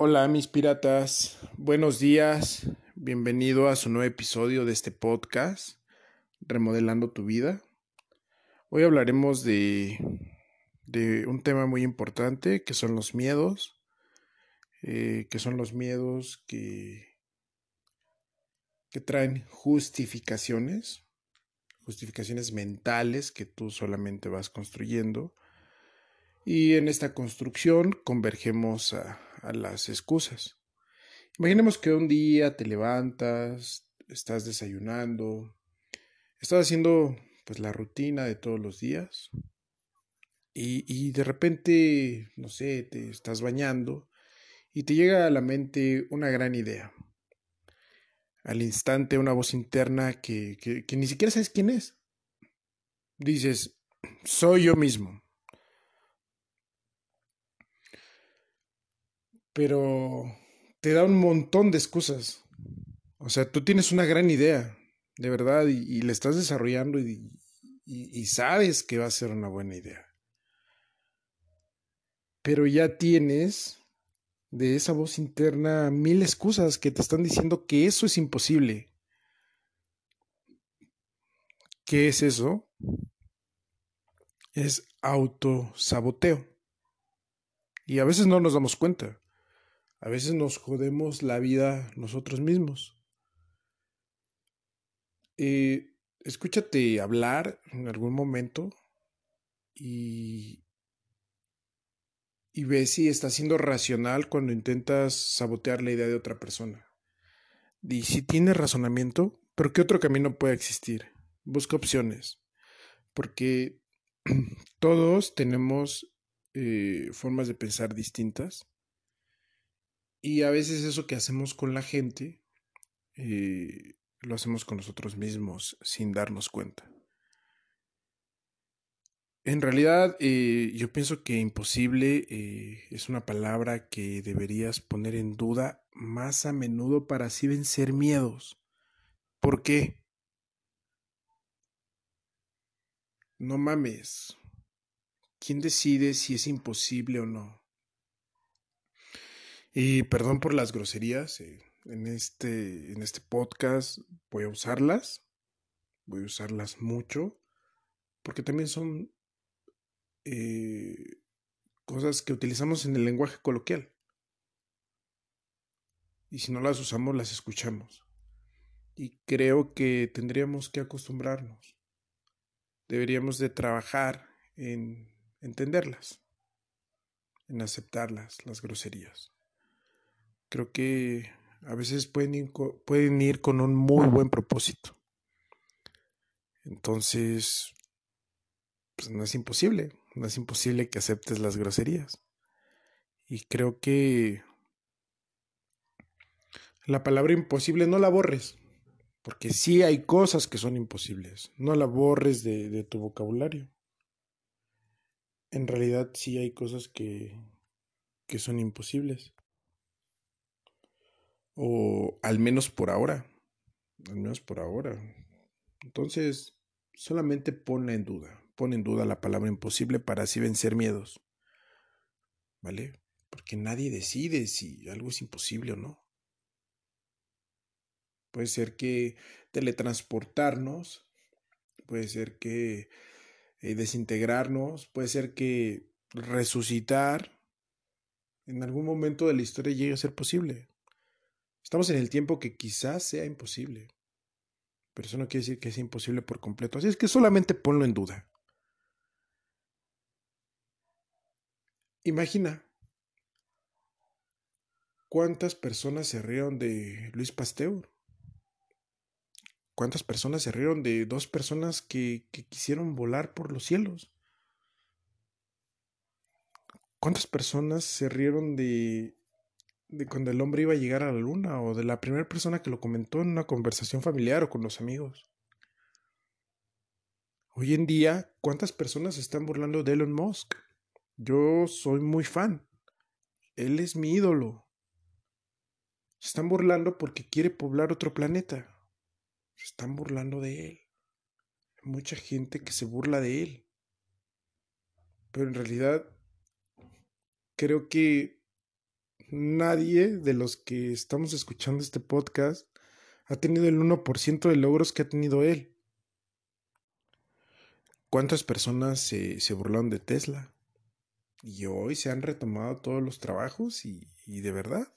Hola mis piratas, buenos días, bienvenido a su nuevo episodio de este podcast, Remodelando tu vida. Hoy hablaremos de, de un tema muy importante que son los miedos, eh, que son los miedos que, que traen justificaciones, justificaciones mentales que tú solamente vas construyendo. Y en esta construcción convergemos a, a las excusas. Imaginemos que un día te levantas, estás desayunando, estás haciendo pues la rutina de todos los días y, y de repente, no sé, te estás bañando y te llega a la mente una gran idea. Al instante una voz interna que, que, que ni siquiera sabes quién es. Dices, soy yo mismo. Pero te da un montón de excusas. O sea, tú tienes una gran idea, de verdad, y, la estás desarrollando y, y, sabes que va a ser una buena idea. Pero ya tienes de esa voz interna mil excusas que te están diciendo que eso es imposible. ¿Qué es eso? Es autosaboteo. Y a veces no nos damos cuenta. A veces nos jodemos la vida nosotros mismos. Eh, escúchate hablar en algún momento y, y ve si estás siendo racional cuando intentas sabotear la idea de otra persona. Y si tienes razonamiento, pero ¿qué otro camino puede existir? Busca opciones, porque todos tenemos eh, formas de pensar distintas y a veces eso que hacemos con la gente, eh, lo hacemos con nosotros mismos sin darnos cuenta. En realidad, eh, yo pienso que imposible eh, es una palabra que deberías poner en duda más a menudo para así vencer miedos. ¿Por qué? No mames. ¿Quién decide si es imposible o no? Y perdón por las groserías. Eh, en, este, en este podcast voy a usarlas. Voy a usarlas mucho. Porque también son eh, cosas que utilizamos en el lenguaje coloquial. Y si no las usamos, las escuchamos. Y creo que tendríamos que acostumbrarnos. Deberíamos de trabajar en entenderlas, en aceptarlas, las groserías creo que a veces pueden ir, pueden ir con un muy buen propósito. Entonces, pues no es imposible, no es imposible que aceptes las groserías. Y creo que la palabra imposible no la borres, porque sí hay cosas que son imposibles, no la borres de, de tu vocabulario. En realidad sí hay cosas que, que son imposibles. O al menos por ahora. Al menos por ahora. Entonces, solamente ponla en duda. Pon en duda la palabra imposible para así vencer miedos. ¿Vale? Porque nadie decide si algo es imposible o no. Puede ser que teletransportarnos, puede ser que eh, desintegrarnos, puede ser que resucitar en algún momento de la historia llegue a ser posible. Estamos en el tiempo que quizás sea imposible, pero eso no quiere decir que sea imposible por completo. Así es que solamente ponlo en duda. Imagina cuántas personas se rieron de Luis Pasteur. ¿Cuántas personas se rieron de dos personas que, que quisieron volar por los cielos? ¿Cuántas personas se rieron de de cuando el hombre iba a llegar a la luna o de la primera persona que lo comentó en una conversación familiar o con los amigos. Hoy en día, ¿cuántas personas se están burlando de Elon Musk? Yo soy muy fan. Él es mi ídolo. Se están burlando porque quiere poblar otro planeta. Se están burlando de él. Hay mucha gente que se burla de él. Pero en realidad, creo que nadie de los que estamos escuchando este podcast ha tenido el 1% de logros que ha tenido él. ¿Cuántas personas se, se burlaron de Tesla? Y hoy se han retomado todos los trabajos y, y de verdad.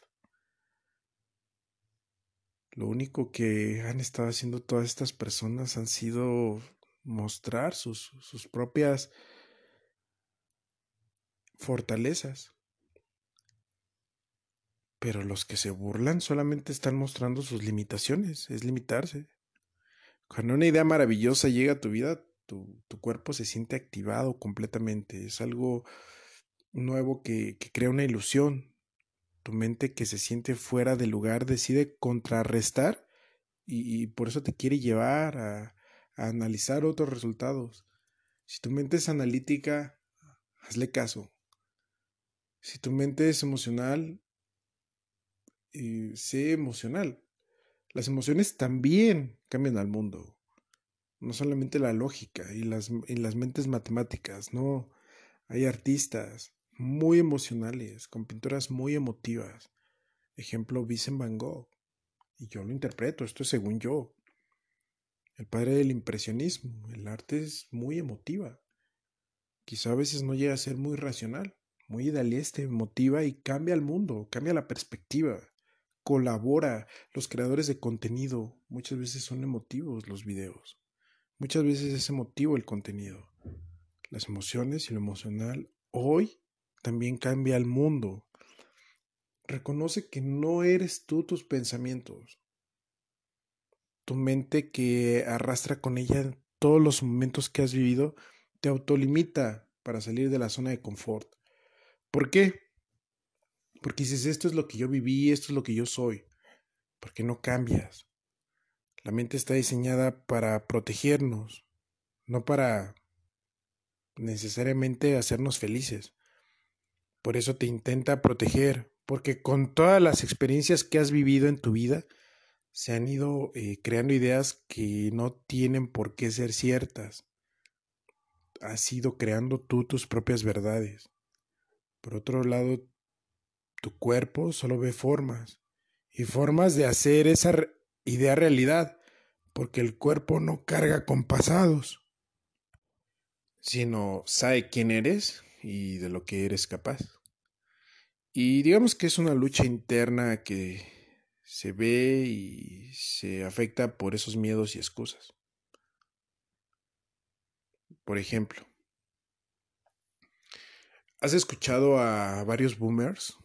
Lo único que han estado haciendo todas estas personas han sido mostrar sus, sus propias fortalezas. Pero los que se burlan solamente están mostrando sus limitaciones, es limitarse. Cuando una idea maravillosa llega a tu vida, tu, tu cuerpo se siente activado completamente. Es algo nuevo que, que crea una ilusión. Tu mente que se siente fuera de lugar decide contrarrestar y, por eso te quiere llevar a, a analizar otros resultados. Si tu mente es analítica, hazle caso. Si tu mente es emocional, eh, sé emocional. Las emociones también cambian al mundo. No solamente la lógica y las, y las mentes matemáticas, no. Hay artistas muy emocionales, con pinturas muy emotivas. Ejemplo, Vincent Van Gogh. Y yo lo interpreto, esto es según yo. El padre del impresionismo. El arte es muy emotiva. Quizá a veces no llega a ser muy racional, muy idealista, emotiva y cambia el mundo, cambia la perspectiva colabora. Los creadores de contenido muchas veces son emotivos los videos. Muchas veces es emotivo el contenido. Las emociones y lo emocional hoy también cambia el mundo. Reconoce que no eres tú tus pensamientos. Tu mente que arrastra con ella todos los momentos que has vivido te autolimita para salir de la zona de confort. ¿Por qué? Porque dices, esto es lo que yo viví, esto es lo que yo soy. Porque no cambias. La mente está diseñada para protegernos, no para necesariamente hacernos felices. Por eso te intenta proteger, porque con todas las experiencias que has vivido en tu vida, se han ido eh, creando ideas que no tienen por qué ser ciertas. Has ido creando tú tus propias verdades. Por otro lado, tu cuerpo solo ve formas y formas de hacer esa idea realidad, porque el cuerpo no carga con pasados, sino sabe quién eres y de lo que eres capaz. Y digamos que es una lucha interna que se ve y se afecta por esos miedos y excusas. Por ejemplo, ¿has escuchado a varios boomers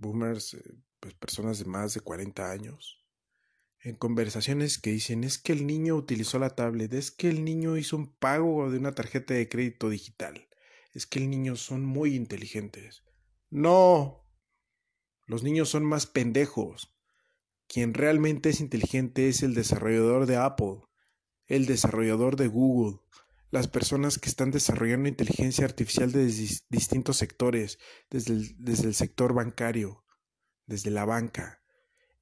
boomers, eh, pues personas de más de 40 años, en conversaciones que dicen es que el niño utilizó la tablet, es que el niño hizo un pago de una tarjeta de crédito digital, es que el niño son muy inteligentes. No, los niños son más pendejos. Quien realmente es inteligente es el desarrollador de Apple, el desarrollador de Google, las personas que están desarrollando inteligencia artificial desde distintos sectores, desde el, sector bancario, desde la banca.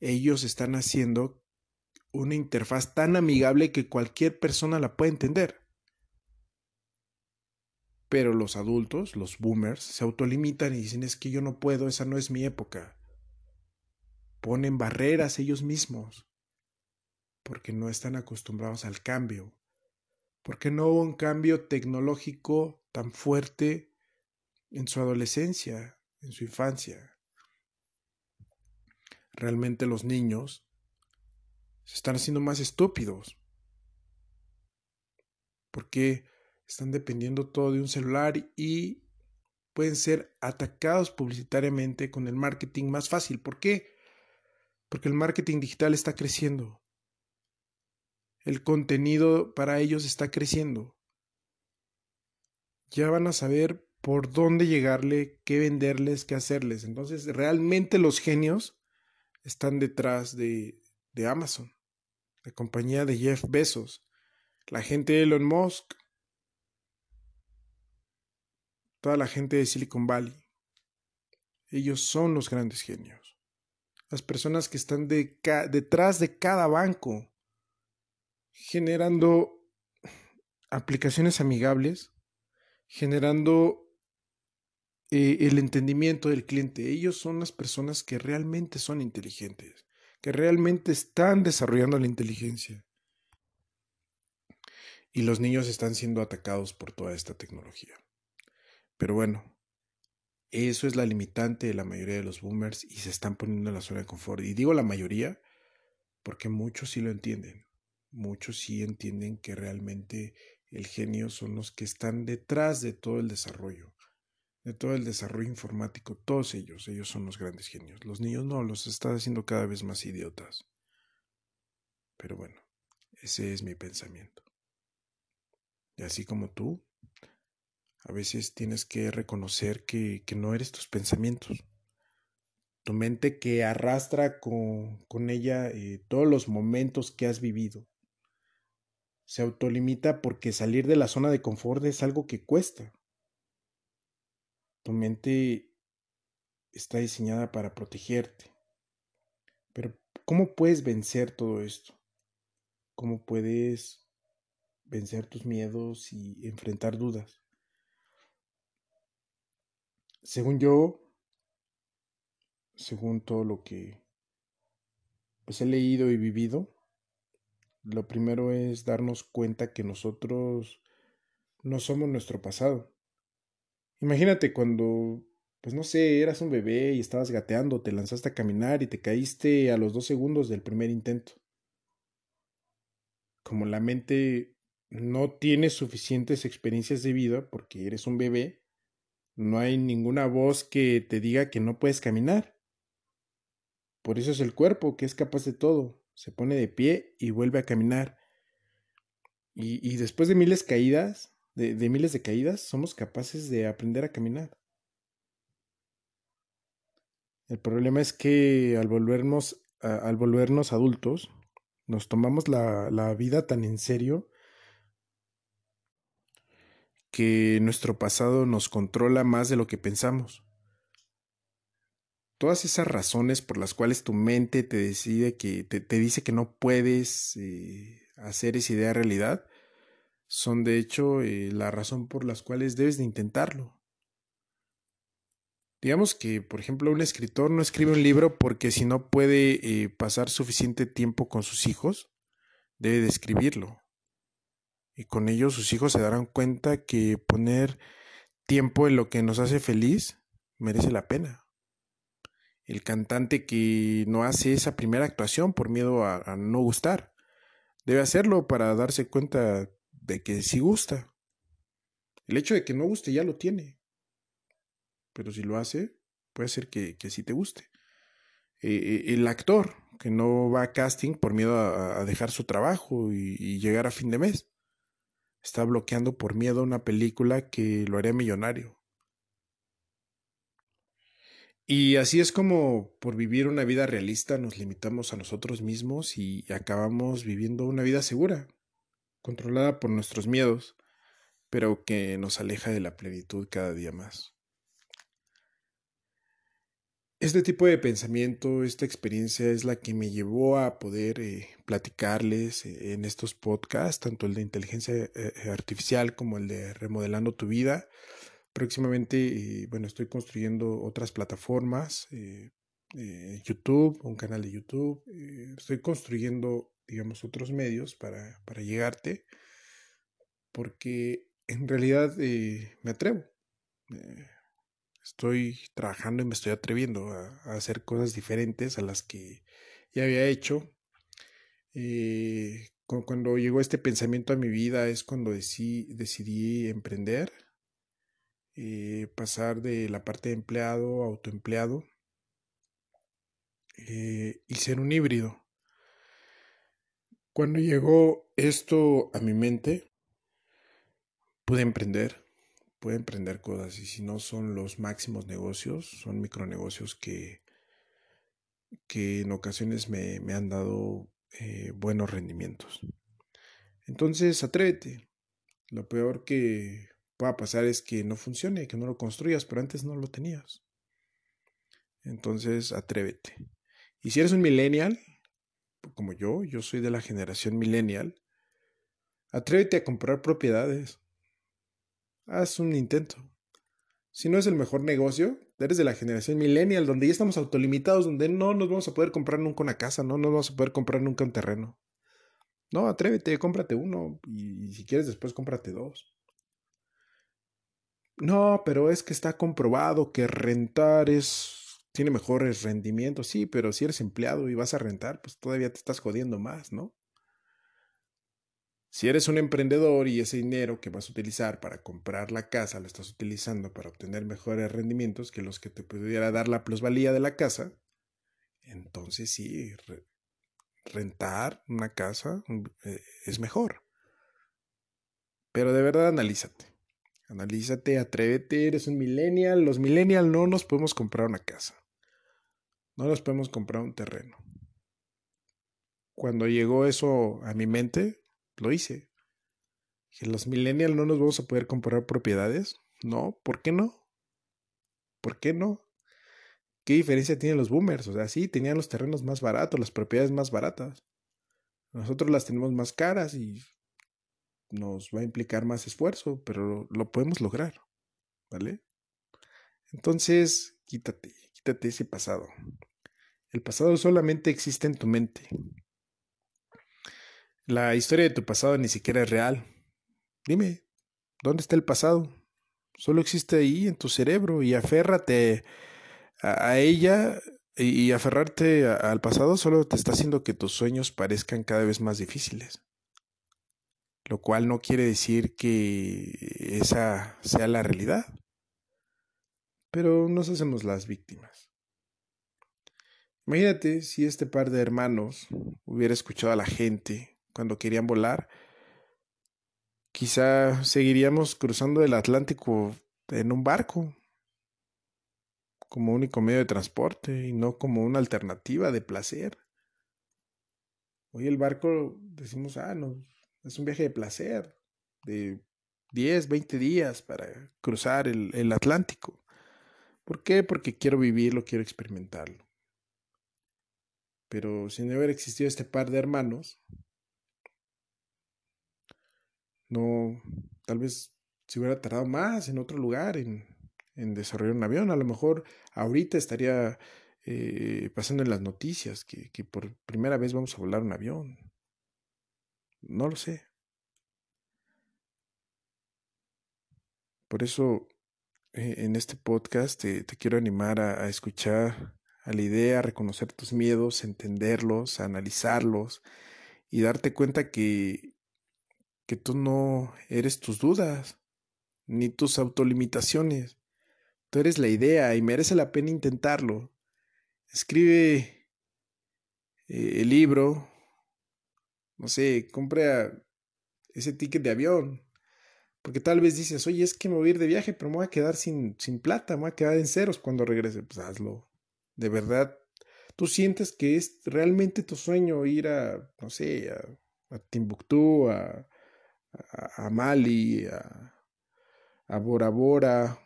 Ellos están haciendo una interfaz tan amigable que cualquier persona la puede entender. Pero los adultos, los boomers, se autolimitan y dicen es que yo no puedo, esa no es mi época. Ponen barreras ellos mismos porque no están acostumbrados al cambio, porque no hubo un cambio tecnológico tan fuerte en su adolescencia, en su infancia. Realmente los niños se están haciendo más estúpidos, porque están dependiendo todo de un celular y pueden ser atacados publicitariamente con el marketing más fácil. ¿Por qué? Porque el marketing digital está creciendo el contenido para ellos está creciendo. Ya van a saber por dónde llegarle, qué venderles, qué hacerles. Entonces, realmente los genios están detrás de, de Amazon, la compañía de Jeff Bezos, la gente de Elon Musk, toda la gente de Silicon Valley. Ellos son los grandes genios. Las personas que están de detrás de cada banco, generando aplicaciones amigables, generando eh, el entendimiento del cliente. Ellos son las personas que realmente son inteligentes, que realmente están desarrollando la inteligencia. Y los niños están siendo atacados por toda esta tecnología. Pero bueno, eso es la limitante de la mayoría de los boomers y se están poniendo en la zona de confort. Y digo la mayoría porque muchos sí lo entienden. Muchos sí entienden que realmente el genio son los que están detrás de todo el desarrollo de todo el desarrollo informático, todos ellos, ellos son los grandes genios. Los niños no, los están haciendo cada vez más idiotas. Pero bueno, ese es mi pensamiento. Y así como tú, a veces tienes que reconocer que, que no eres tus pensamientos. Tu mente que arrastra con, con ella eh, todos los momentos que has vivido. Se autolimita porque salir de la zona de confort es algo que cuesta. Tu mente está diseñada para protegerte. Pero ¿cómo puedes vencer todo esto? ¿Cómo puedes vencer tus miedos y enfrentar dudas? Según yo, según todo lo que pues he leído y vivido, lo primero es darnos cuenta que nosotros no somos nuestro pasado. Imagínate cuando, pues no sé, eras un bebé y estabas gateando, te lanzaste a caminar y te caíste a los dos segundos del primer intento. Como la mente no tiene suficientes experiencias de vida porque eres un bebé, no hay ninguna voz que te diga que no puedes caminar. Por eso es el cuerpo que es capaz de todo. Se pone de pie y vuelve a caminar. Y, y después de miles caídas, de, miles de caídas, somos capaces de aprender a caminar. El problema es que al volvernos, al volvernos adultos, nos tomamos la, la vida tan en serio que nuestro pasado nos controla más de lo que pensamos. Todas esas razones por las cuales tu mente te decide que te, dice que no puedes eh, hacer esa idea realidad, son de hecho eh, la razón por las cuales debes de intentarlo. Digamos que, por ejemplo, un escritor no escribe un libro porque si no puede eh, pasar suficiente tiempo con sus hijos, debe de escribirlo. Y con ello sus hijos se darán cuenta que poner tiempo en lo que nos hace feliz merece la pena. El cantante que no hace esa primera actuación por miedo a no gustar, debe hacerlo para darse cuenta de que sí gusta. El hecho de que no guste ya lo tiene. Pero si lo hace, puede ser que, que sí te guste. Eh, eh, el actor que no va a casting por miedo a, dejar su trabajo y, y, llegar a fin de mes. Está bloqueando por miedo una película que lo haría millonario. Y así es como por vivir una vida realista nos limitamos a nosotros mismos y acabamos viviendo una vida segura, controlada por nuestros miedos, pero que nos aleja de la plenitud cada día más. Este tipo de pensamiento, esta experiencia es la que me llevó a poder eh, platicarles eh, en estos podcasts, tanto el de inteligencia eh, artificial como el de remodelando tu vida. Próximamente, bueno, estoy construyendo otras plataformas, YouTube, un canal de YouTube. estoy construyendo digamos, otros medios para, para llegarte, porque en realidad eh, me atrevo. Eh, estoy trabajando y me estoy atreviendo a, hacer cosas diferentes a las que ya había hecho. Eh, cuando llegó este pensamiento a mi vida es cuando decidí, decidí emprender, pasar de la parte de empleado a autoempleado y ser un híbrido. Cuando llegó esto a mi mente, pude emprender, pude emprender cosas y si no son los máximos negocios, son micronegocios que, que en ocasiones me, me han dado eh, buenos rendimientos. Entonces, atrévete. Lo peor que pueda pasar es que no funcione, que no lo construyas, pero antes no lo tenías. Entonces, atrévete. Y si eres un millennial, como yo, yo soy de la generación millennial, atrévete a comprar propiedades. Haz un intento. Si no es el mejor negocio, eres de la generación millennial, donde ya estamos autolimitados, donde no nos vamos a poder comprar nunca una casa, no nos vamos a poder comprar nunca un terreno. No, atrévete, cómprate uno y si quieres después cómprate dos. No, pero es que está comprobado que rentar es tiene mejores rendimientos. Sí, pero si eres empleado y vas a rentar, pues todavía te estás jodiendo más, ¿no? Si eres un emprendedor y ese dinero que vas a utilizar para comprar la casa lo estás utilizando para obtener mejores rendimientos que los que te pudiera dar la plusvalía de la casa, entonces sí, rentar una casa eh, es mejor. Pero de verdad analízate. Analízate, atrévete, eres un millennial. Los millennials no nos podemos comprar una casa. No nos podemos comprar un terreno. Cuando llegó eso a mi mente, lo hice. Que los millennials no nos vamos a poder comprar propiedades. No, ¿por qué no? ¿Por qué no? ¿Qué diferencia tienen los boomers? O sea, sí, tenían los terrenos más baratos, las propiedades más baratas. Nosotros las tenemos más caras y nos va a implicar más esfuerzo, pero lo, podemos lograr. ¿Vale? Entonces, quítate, quítate ese pasado. El pasado solamente existe en tu mente. La historia de tu pasado ni siquiera es real. Dime, ¿dónde está el pasado? Solo existe ahí en tu cerebro y aférrate a, ella y, aferrarte al pasado solo te está haciendo que tus sueños parezcan cada vez más difíciles. Lo cual no quiere decir que esa sea la realidad. Pero nos hacemos las víctimas. Imagínate si este par de hermanos hubiera escuchado a la gente cuando querían volar, quizá seguiríamos cruzando el Atlántico en un barco como único medio de transporte y no como una alternativa de placer. Hoy el barco decimos, ah, no, es un viaje de placer de 10, 20 días para cruzar el, el Atlántico. ¿Por qué? Porque quiero vivirlo, quiero experimentarlo. Pero si no hubiera existido este par de hermanos, no, tal vez si hubiera tardado más en otro lugar en, en desarrollar un avión, a lo mejor ahorita estaría eh, pasando en las noticias que, que por primera vez vamos a volar un avión. No lo sé. Por eso eh, en este podcast te, quiero animar a, a, escuchar a la idea, a reconocer tus miedos, entenderlos, a analizarlos y darte cuenta que, que tú no eres tus dudas, ni tus autolimitaciones. Tú eres la idea y merece la pena intentarlo. Escribe eh, el libro, no sé, compra ese ticket de avión. Porque tal vez dices, oye, es que me voy a ir de viaje, pero me voy a quedar sin, sin plata, me voy a quedar en ceros cuando regrese. Pues hazlo. De verdad, tú sientes que es realmente tu sueño ir a, no sé, a, a Timbuktu, a, a, Mali, a, a Bora Bora,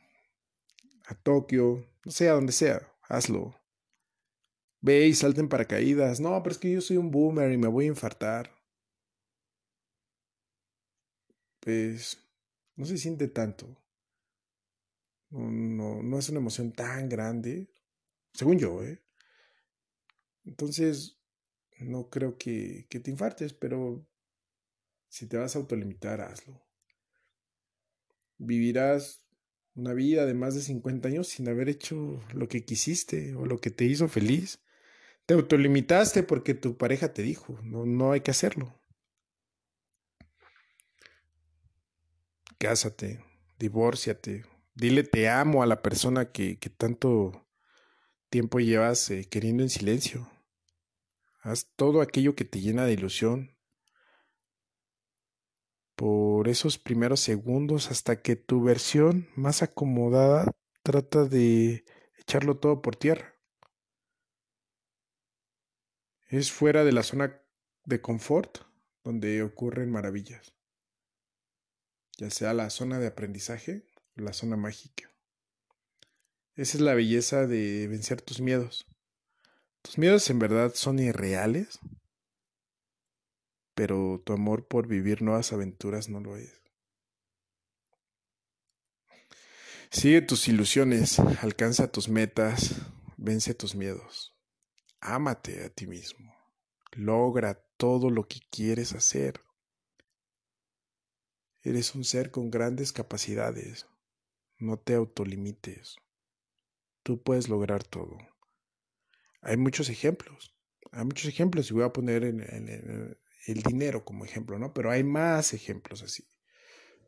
a Tokio, no sé, a donde sea, hazlo. Ve y salten paracaídas. No, pero es que yo soy un boomer y me voy a infartar. Pues no se siente tanto. No, no, no es una emoción tan grande, según yo, ¿eh? Entonces, no creo que, que te infartes, pero si te vas a autolimitar, hazlo. Vivirás una vida de más de 50 años sin haber hecho lo que quisiste o lo que te hizo feliz. Te autolimitaste porque tu pareja te dijo, no, no hay que hacerlo. Cásate, divórciate, dile te amo a la persona que, que tanto tiempo llevas eh, queriendo en silencio. Haz todo aquello que te llena de ilusión, por esos primeros segundos hasta que tu versión más acomodada trata de echarlo todo por tierra. Es fuera de la zona de confort donde ocurren maravillas, ya sea la zona de aprendizaje o la zona mágica. Esa es la belleza de vencer tus miedos. ¿Tus miedos en verdad son irreales? pero tu amor por vivir nuevas aventuras no lo es. Sigue tus ilusiones, alcanza tus metas, vence tus miedos. Ámate a ti mismo. Logra todo lo que quieres hacer. Eres un ser con grandes capacidades. No te autolimites. Tú puedes lograr todo. Hay muchos ejemplos. Hay muchos ejemplos y voy a poner el dinero como ejemplo, ¿no? Pero hay más ejemplos así.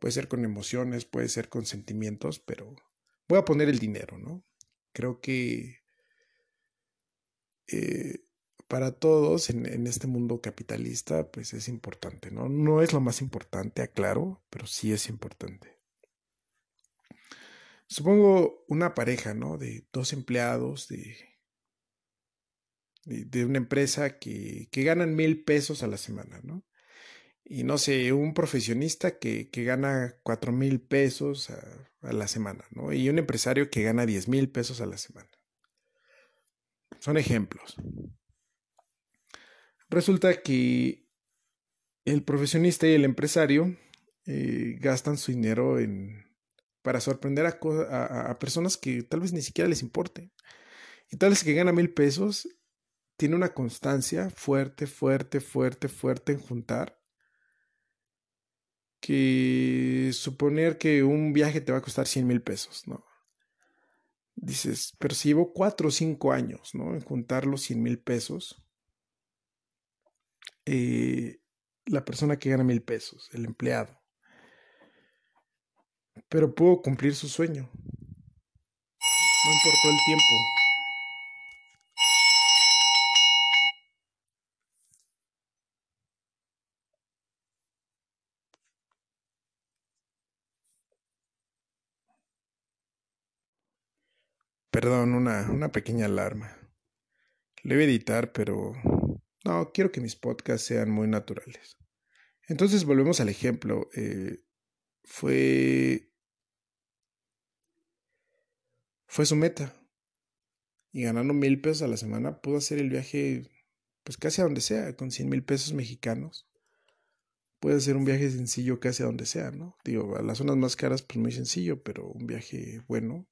Puede ser con emociones, puede ser con sentimientos, pero voy a poner el dinero, ¿no? Creo que eh, para todos en, este mundo capitalista, pues es importante, ¿no? No es lo más importante, aclaro, pero sí es importante. Supongo una pareja, ¿no? De dos empleados de, de, una empresa que, que ganan mil pesos a la semana, ¿no? y no sé, un profesionista que, que gana cuatro mil pesos a, a, la semana, ¿no? Y un empresario que gana diez mil pesos a la semana. Son ejemplos. Resulta que el profesionista y el empresario eh, gastan su dinero en, para sorprender a, personas que tal vez ni siquiera les importe. Y tal vez que gana mil pesos tiene una constancia fuerte, fuerte, fuerte, fuerte en juntar que suponer que un viaje te va a costar 100 mil pesos, ¿no? Dices, pero si llevo 4 o 5 años, ¿no? En juntar los 100 mil pesos, eh, la persona que gana mil pesos, el empleado, pero pudo cumplir su sueño. No importó el tiempo. Perdón, una, una pequeña alarma. Le voy a editar, pero no, quiero que mis podcasts sean muy naturales. Entonces volvemos al ejemplo. Eh, fue. Fue su meta. Y ganando mil pesos a la semana pudo hacer el viaje, pues casi a donde sea, con cien mil pesos mexicanos. Puede ser un viaje sencillo casi a donde sea, ¿no? Digo, a las zonas más caras, pues muy sencillo, pero un viaje bueno,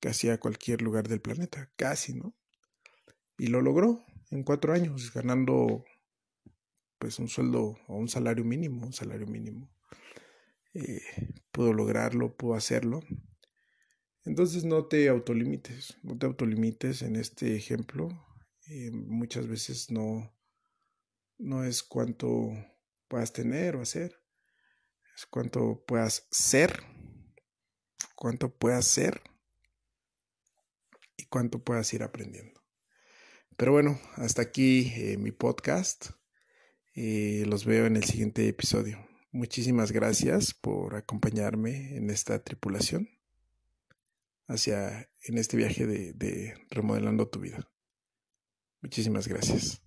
casi a cualquier lugar del planeta, casi, ¿no? Y lo logró en cuatro años, ganando pues un sueldo o un salario mínimo, un salario mínimo. Eh, pudo lograrlo, pudo hacerlo. Entonces no te autolimites, no te autolimites en este ejemplo. Eh, muchas veces no, no es cuánto puedas tener o hacer, es cuánto puedas ser, cuánto puedas ser y cuánto puedas ir aprendiendo. Pero bueno, hasta aquí eh, mi podcast. Eh, los veo en el siguiente episodio. Muchísimas gracias por acompañarme en esta tripulación hacia en este viaje de, de remodelando tu vida. Muchísimas gracias.